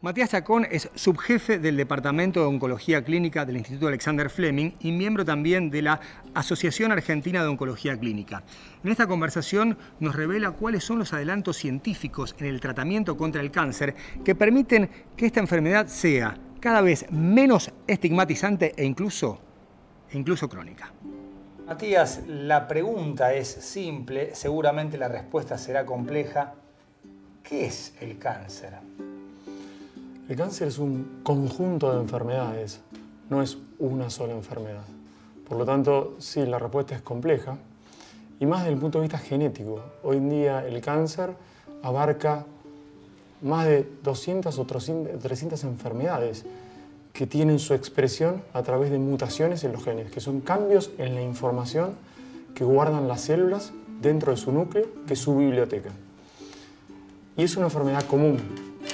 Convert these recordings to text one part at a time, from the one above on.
Matías Chacón es subjefe del Departamento de Oncología Clínica del Instituto Alexander Fleming y miembro también de la Asociación Argentina de Oncología Clínica. En esta conversación nos revela cuáles son los adelantos científicos en el tratamiento contra el cáncer que permiten que esta enfermedad sea cada vez menos estigmatizante e incluso, e incluso crónica. Matías, la pregunta es simple, seguramente la respuesta será compleja. ¿Qué es el cáncer? El cáncer es un conjunto de enfermedades, no es una sola enfermedad. Por lo tanto, sí, la respuesta es compleja y más desde el punto de vista genético. Hoy en día el cáncer abarca más de 200 o 300 enfermedades que tienen su expresión a través de mutaciones en los genes, que son cambios en la información que guardan las células dentro de su núcleo, que es su biblioteca. Y es una enfermedad común,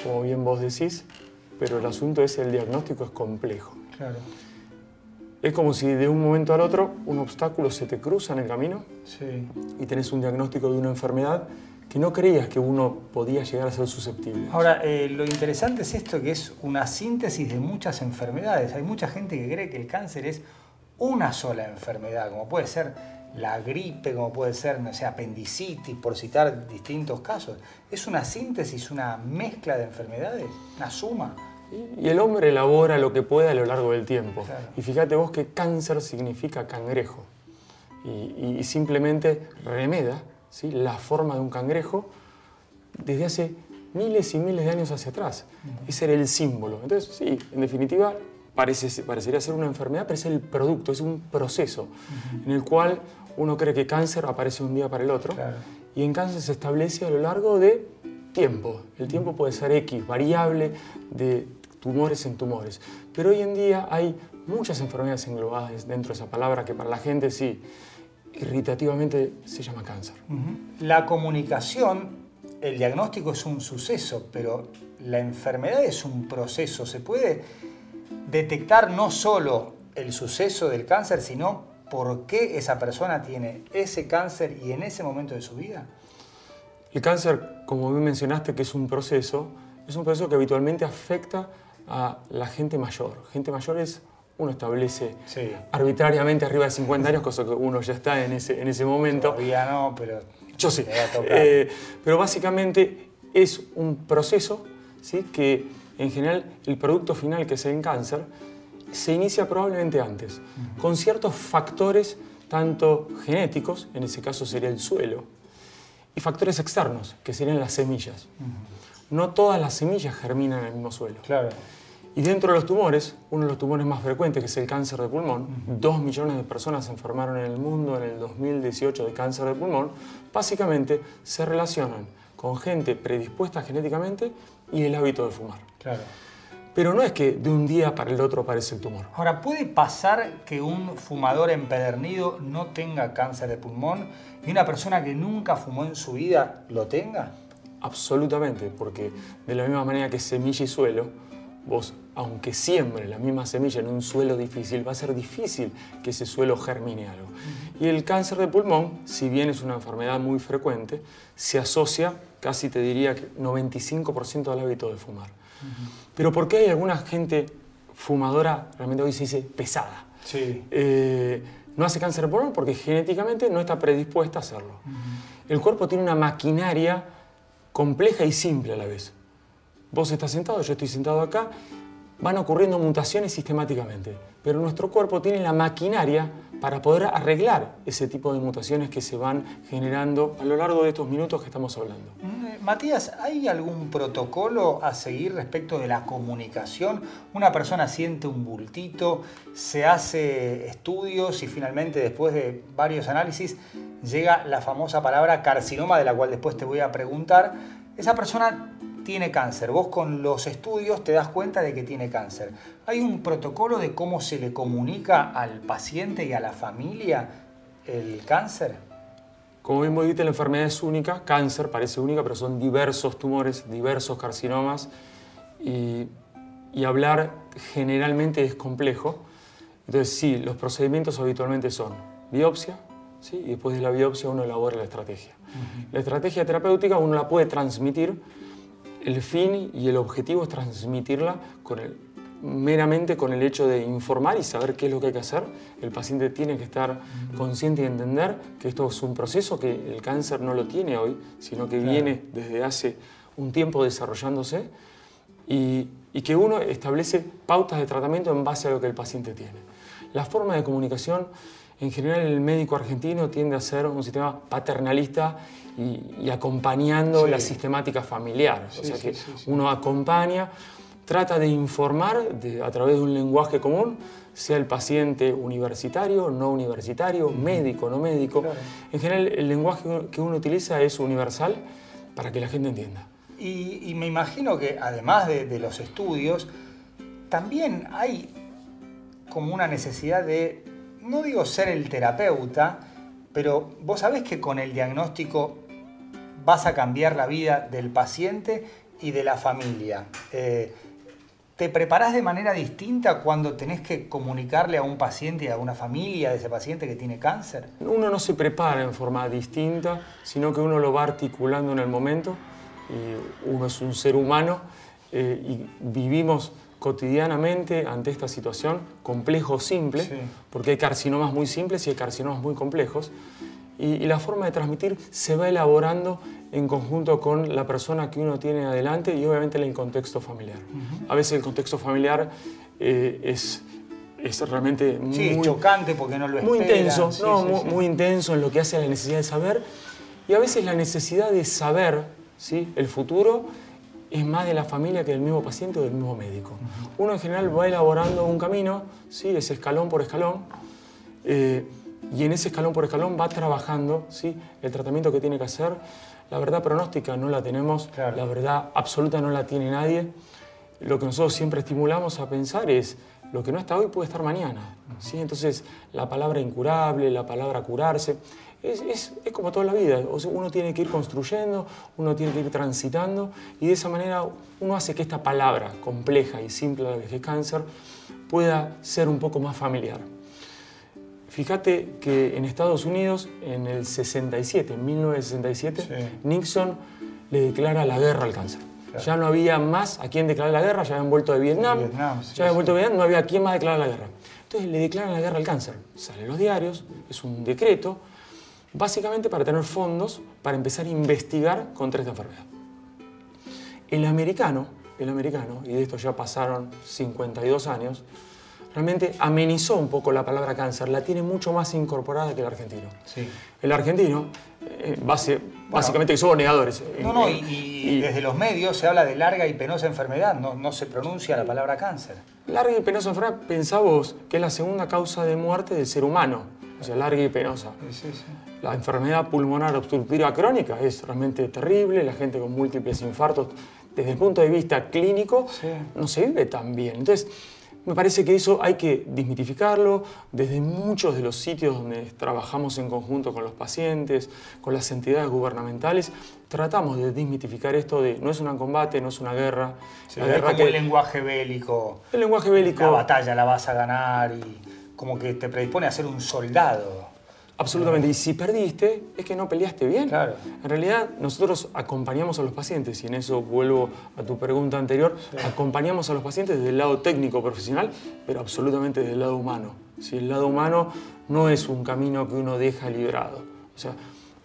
como bien vos decís, pero el asunto es el diagnóstico es complejo. Claro. Es como si de un momento al otro un obstáculo se te cruza en el camino Sí. y tenés un diagnóstico de una enfermedad que no creías que uno podía llegar a ser susceptible. Ahora, eh, lo interesante es esto, que es una síntesis de muchas enfermedades. Hay mucha gente que cree que el cáncer es una sola enfermedad, como puede ser la gripe, como puede ser, no sé, apendicitis, por citar distintos casos. Es una síntesis, una mezcla de enfermedades, una suma. Y el hombre elabora lo que puede a lo largo del tiempo. Claro. Y fíjate vos que cáncer significa cangrejo. Y, y simplemente remeda ¿sí? la forma de un cangrejo desde hace miles y miles de años hacia atrás. Ese era el símbolo. Entonces, sí, en definitiva, parece, parecería ser una enfermedad, pero es el producto, es un proceso en el cual uno cree que cáncer aparece un día para el otro. Claro. Y en cáncer se establece a lo largo de tiempo. El tiempo puede ser X, variable de tumores en tumores. Pero hoy en día hay muchas enfermedades englobadas dentro de esa palabra que para la gente sí, irritativamente se llama cáncer. La comunicación, el diagnóstico es un suceso, pero la enfermedad es un proceso. ¿Se puede detectar no solo el suceso del cáncer, sino por qué esa persona tiene ese cáncer y en ese momento de su vida? El cáncer, como bien mencionaste, que es un proceso, es un proceso que habitualmente afecta a la gente mayor. Gente mayor es, uno establece Sí. arbitrariamente arriba de 50 años, cosa que uno ya está en ese, en ese momento. Todavía no, pero Yo sí. Eh, pero básicamente es un proceso ¿sí? que en general el producto final que es el cáncer se inicia probablemente antes, con ciertos factores tanto genéticos, en ese caso sería el suelo, y factores externos, que serían las semillas. No todas las semillas germinan en el mismo suelo. claro. Y dentro de los tumores, uno de los tumores más frecuentes, que es el cáncer de pulmón, dos millones de personas se enfermaron en el mundo en el 2018 de cáncer de pulmón, básicamente se relacionan con gente predispuesta genéticamente y el hábito de fumar. Claro. Pero no es que de un día para el otro aparece el tumor. Ahora, ¿puede pasar que un fumador empedernido no tenga cáncer de pulmón y una persona que nunca fumó en su vida lo tenga? Absolutamente, porque de la misma manera que semilla y suelo, vos, aunque siembre la misma semilla en un suelo difícil, va a ser difícil que ese suelo germine algo. Y el cáncer de pulmón, si bien es una enfermedad muy frecuente, se asocia, casi te diría que 95% al hábito de fumar. Pero ¿por qué hay alguna gente fumadora, realmente hoy se dice pesada? Sí. Eh, no hace cáncer de pulmón porque genéticamente no está predispuesta a hacerlo. El cuerpo tiene una maquinaria compleja y simple a la vez. Vos estás sentado, yo estoy sentado acá, van ocurriendo mutaciones sistemáticamente, pero nuestro cuerpo tiene la maquinaria para poder arreglar ese tipo de mutaciones que se van generando a lo largo de estos minutos que estamos hablando. Mm, Matías, ¿hay algún protocolo a seguir respecto de la comunicación? Una persona siente un bultito, se hace estudios y finalmente después de varios análisis llega la famosa palabra carcinoma de la cual después te voy a preguntar. Esa persona tiene cáncer. Vos con los estudios te das cuenta de que tiene cáncer. ¿Hay un protocolo de cómo se le comunica al paciente y a la familia el cáncer? Como bien dijiste, la enfermedad es única, cáncer parece única, pero son diversos tumores, diversos carcinomas y, y hablar generalmente es complejo. Entonces sí, los procedimientos habitualmente son biopsia, ¿sí? y después de la biopsia uno elabora la estrategia. La estrategia terapéutica uno la puede transmitir el fin y el objetivo es transmitirla meramente con el hecho de informar y saber qué es lo que hay que hacer. El paciente tiene que estar consciente y entender que esto es un proceso que el cáncer no lo tiene hoy, sino que viene desde hace un tiempo desarrollándose y, y que uno establece pautas de tratamiento en base a lo que el paciente tiene. La forma de comunicación en general el médico argentino tiende a ser un sistema paternalista y, acompañando la sistemática familiar. o sea que uno acompaña, trata de informar a través de un lenguaje común, sea el paciente universitario, no universitario, médico, no médico. En general el lenguaje que uno utiliza es universal para que la gente entienda. Y, me imagino que además de, de los estudios, también hay como una necesidad de no digo ser el terapeuta, pero vos sabés que con el diagnóstico vas a cambiar la vida del paciente y de la familia. Eh, ¿Te preparás de manera distinta cuando tenés que comunicarle a un paciente y a una familia de ese paciente que tiene cáncer? Uno no se prepara en forma distinta, sino que uno lo va articulando en el momento. Y uno es un ser humano eh, y vivimos cotidianamente ante esta situación, complejo o simple, porque hay carcinomas muy simples y hay carcinomas muy complejos, y, la forma de transmitir se va elaborando en conjunto con la persona que uno tiene adelante y obviamente en el contexto familiar. A veces el contexto familiar eh, es, es realmente muy chocante porque no lo Muy intenso, muy, muy, intenso en lo que hace a la necesidad de saber y a veces la necesidad de saber ¿sí? el futuro es más de la familia que del mismo paciente o del mismo médico. Uno en general va elaborando un camino, ¿sí? es escalón por escalón, eh, y en ese escalón por escalón va trabajando ¿sí? el tratamiento que tiene que hacer. La verdad pronóstica no la tenemos, la verdad absoluta no la tiene nadie. Lo que nosotros siempre estimulamos a pensar es, lo que no está hoy puede estar mañana. ¿sí? Entonces, la palabra incurable, la palabra curarse, es, como toda la vida. uno tiene que ir construyendo, uno tiene que ir transitando y de esa manera uno hace que esta palabra compleja y simple es cáncer pueda ser un poco más familiar. Fíjate que en Estados Unidos, en el 67, en 1967, Nixon le declara la guerra al cáncer. Ya no había más a quien declarar la guerra, ya habían vuelto de Vietnam, ya habían vuelto de Vietnam, no había a quien más declarar la guerra. Entonces le declaran la guerra al cáncer. Salen los diarios, es un decreto, básicamente para tener fondos para empezar a investigar contra esta enfermedad. El americano, el americano, y de esto ya pasaron 52 años, realmente amenizó un poco la palabra cáncer, la tiene mucho más incorporada que el argentino. Sí. El argentino, eh, base, básicamente que somos negadores. No, no, y, desde los medios se habla de larga y penosa enfermedad, no, no se pronuncia la palabra cáncer. Larga y penosa enfermedad, pensamos que es la segunda causa de muerte del ser humano, o sea, larga y penosa. Sí, sí, la enfermedad pulmonar obstructiva crónica es realmente terrible, la gente con múltiples infartos, desde el punto de vista clínico, no se vive tan bien. Entonces, me parece que eso hay que desmitificarlo desde muchos de los sitios donde trabajamos en conjunto con los pacientes, con las entidades gubernamentales. Tratamos de desmitificar esto de no es un combate, no es una guerra. la guerra como el lenguaje bélico. El lenguaje bélico. La batalla la vas a ganar y como que te predispone a ser un soldado. Absolutamente. Y si perdiste, es que no peleaste bien. Claro. En realidad, nosotros acompañamos a los pacientes, y en eso vuelvo a tu pregunta anterior, acompañamos a los pacientes desde el lado técnico profesional, pero absolutamente desde el lado humano. Si el lado humano no es un camino que uno deja librado. O sea,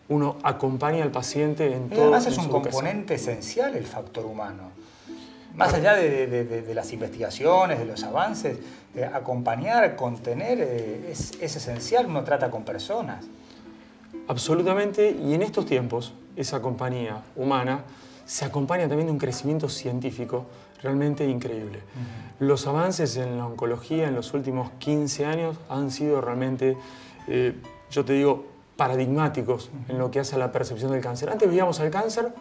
uno acompaña al paciente en todo. Además, es un componente esencial el factor humano. Más allá de, las investigaciones, de los avances, eh, acompañar, contener, eh, es, esencial, uno trata con personas. Absolutamente, y en estos tiempos, esa compañía humana se acompaña también de un crecimiento científico realmente increíble. Los avances en la oncología en los últimos 15 años han sido realmente, eh, yo te digo, paradigmáticos en lo que hace a la percepción del cáncer. Antes veíamos al cáncer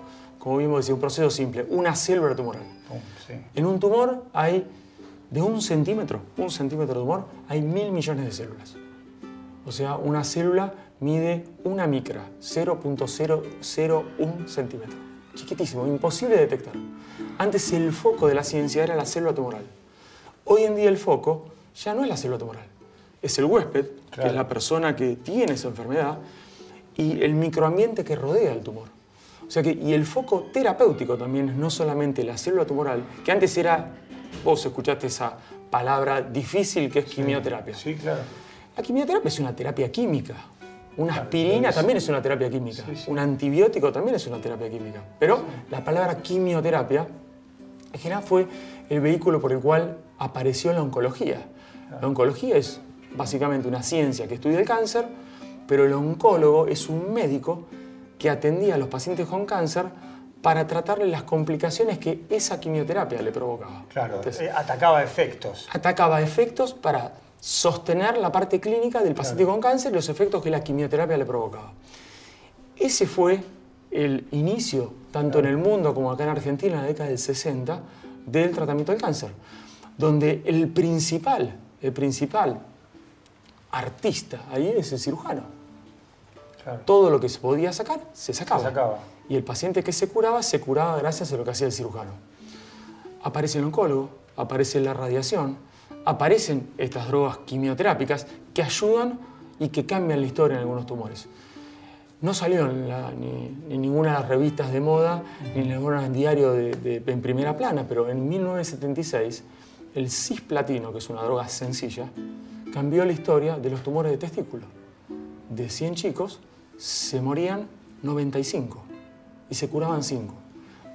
como vimos decir, un proceso simple, una célula tumoral. En un tumor hay, de un centímetro, un centímetro de tumor, hay mil millones de células. O sea, una célula mide una micra, 0.001 centímetro. Chiquitísimo, imposible de detectar. Antes el foco de la ciencia era la célula tumoral. Hoy en día el foco ya no es la célula tumoral, es el huésped, que es la persona que tiene esa enfermedad, y el microambiente que rodea al tumor. O sea que, y el foco terapéutico también no solamente la célula tumoral, que antes era, vos escuchaste esa palabra difícil que es quimioterapia. Sí, claro. La quimioterapia es una terapia química. Una aspirina también es una terapia química. Un antibiótico también es una terapia química. Pero la palabra quimioterapia, en general, fue el vehículo por el cual apareció la oncología. La oncología es básicamente una ciencia que estudia el cáncer, pero el oncólogo es un médico que atendía a los pacientes con cáncer para tratarle las complicaciones que esa quimioterapia le provocaba. Claro, eh, atacaba efectos. Atacaba efectos para sostener la parte clínica del paciente con cáncer y los efectos que la quimioterapia le provocaba. Ese fue el inicio, tanto en el mundo como acá en Argentina, en la década del 60, del tratamiento del cáncer, donde el principal, el principal artista ahí es el cirujano. Todo lo que se podía sacar, se sacaba. Y el paciente que se curaba, se curaba gracias a lo que hacía el cirujano. Aparece el oncólogo, aparece la radiación, aparecen estas drogas quimioterápicas que ayudan y que cambian la historia en algunos tumores. No salió en, ni, ninguna de las revistas de moda, ni en ningún diario de, en primera plana, pero en 1976 el cisplatino, que es una droga sencilla, cambió la historia de los tumores de testículo. De 100 chicos, se morían 95 y se curaban 5.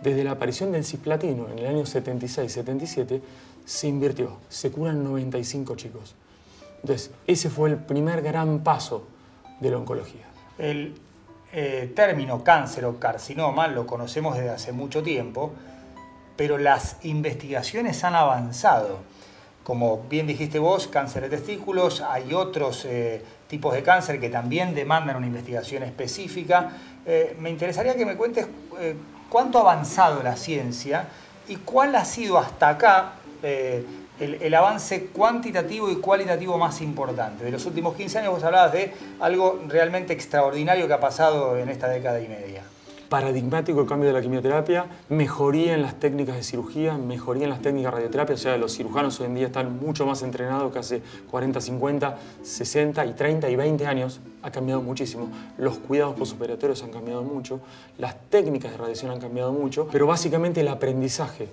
Desde la aparición del cisplatino en el año 76-77 se invirtió, se curan 95 chicos. Entonces, ese fue el primer gran paso de la oncología. El eh, término cáncer o carcinoma lo conocemos desde hace mucho tiempo, pero las investigaciones han avanzado. Como bien dijiste vos, cáncer de testículos, hay otros eh, tipos de cáncer que también demandan una investigación específica. Eh, me interesaría que me cuentes eh, cuánto ha avanzado la ciencia y cuál ha sido hasta acá el, avance cuantitativo y cualitativo más importante. De los últimos 15 años vos hablabas de algo realmente extraordinario que ha pasado en esta década y media paradigmático el cambio de la quimioterapia, mejoría en las técnicas de cirugía, mejoría en las técnicas de radioterapia, o sea, los cirujanos hoy en día están mucho más entrenados que hace 40, 50, 60 y 30 y 20 años, ha cambiado muchísimo. Los cuidados postoperatorios han cambiado mucho, las técnicas de radiación han cambiado mucho, pero básicamente el aprendizaje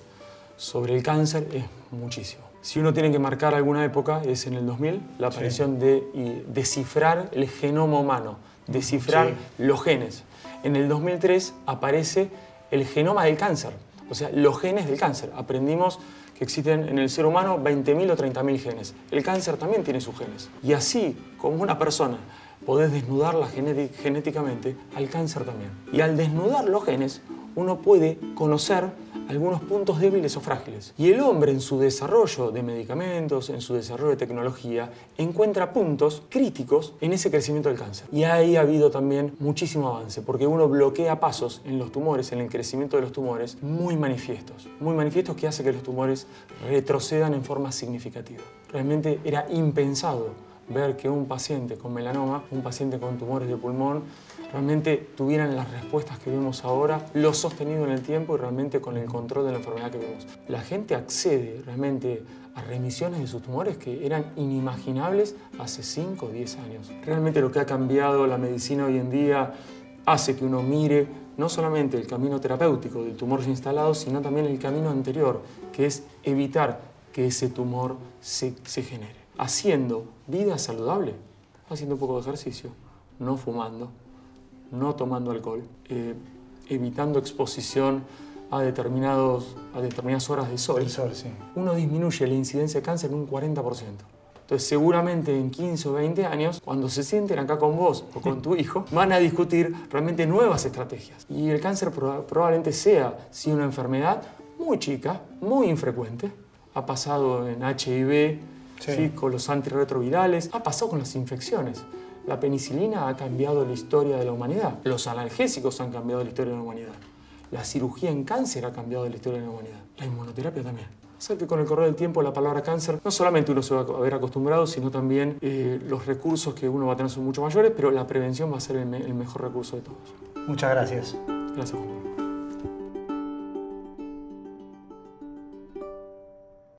sobre el cáncer es muchísimo. Si uno tiene que marcar alguna época, es en el 2000, la aparición de descifrar el genoma humano, descifrar los genes en el 2003 aparece el genoma del cáncer, o sea, los genes del cáncer. Aprendimos que existen en el ser humano 20.000 o 30.000 genes. El cáncer también tiene sus genes. Y así como una persona podés desnudarla genéticamente, al cáncer también. Y al desnudar los genes, uno puede conocer algunos puntos débiles o frágiles. Y el hombre en su desarrollo de medicamentos, en su desarrollo de tecnología, encuentra puntos críticos en ese crecimiento del cáncer. Y ahí ha habido también muchísimo avance, porque uno bloquea pasos en los tumores, en el crecimiento de los tumores, muy manifiestos. Muy manifiestos que hace que los tumores retrocedan en forma significativa. Realmente era impensado ver que un paciente con melanoma, un paciente con tumores de pulmón, realmente tuvieran las respuestas que vemos ahora, lo sostenido en el tiempo y realmente con el control de la enfermedad que vemos. La gente accede realmente a remisiones de sus tumores que eran inimaginables hace 5 o 10 años. Realmente lo que ha cambiado la medicina hoy en día hace que uno mire no solamente el camino terapéutico del tumor instalado, sino también el camino anterior, que es evitar que ese tumor se, se genere. Haciendo vida saludable, haciendo un poco de ejercicio, no fumando, no tomando alcohol, eh, evitando exposición a, determinados, a determinadas horas de sol, sol sí. uno disminuye la incidencia de cáncer en un 40%. Entonces seguramente en 15 o 20 años, cuando se sienten acá con vos o con tu hijo, van a discutir realmente nuevas estrategias. Y el cáncer probablemente sea, si una enfermedad muy chica, muy infrecuente, ha pasado en HIV, sí. con los antirretrovirales, ha pasado con las infecciones. La penicilina ha cambiado la historia de la humanidad. Los analgésicos han cambiado la historia de la humanidad. La cirugía en cáncer ha cambiado la historia de la humanidad. La inmunoterapia también. O que con el correr del tiempo la palabra cáncer no solamente uno se va a ver acostumbrado, sino también eh, los recursos que uno va a tener son mucho mayores, pero la prevención va a ser el, el mejor recurso de todos. Muchas gracias. Gracias.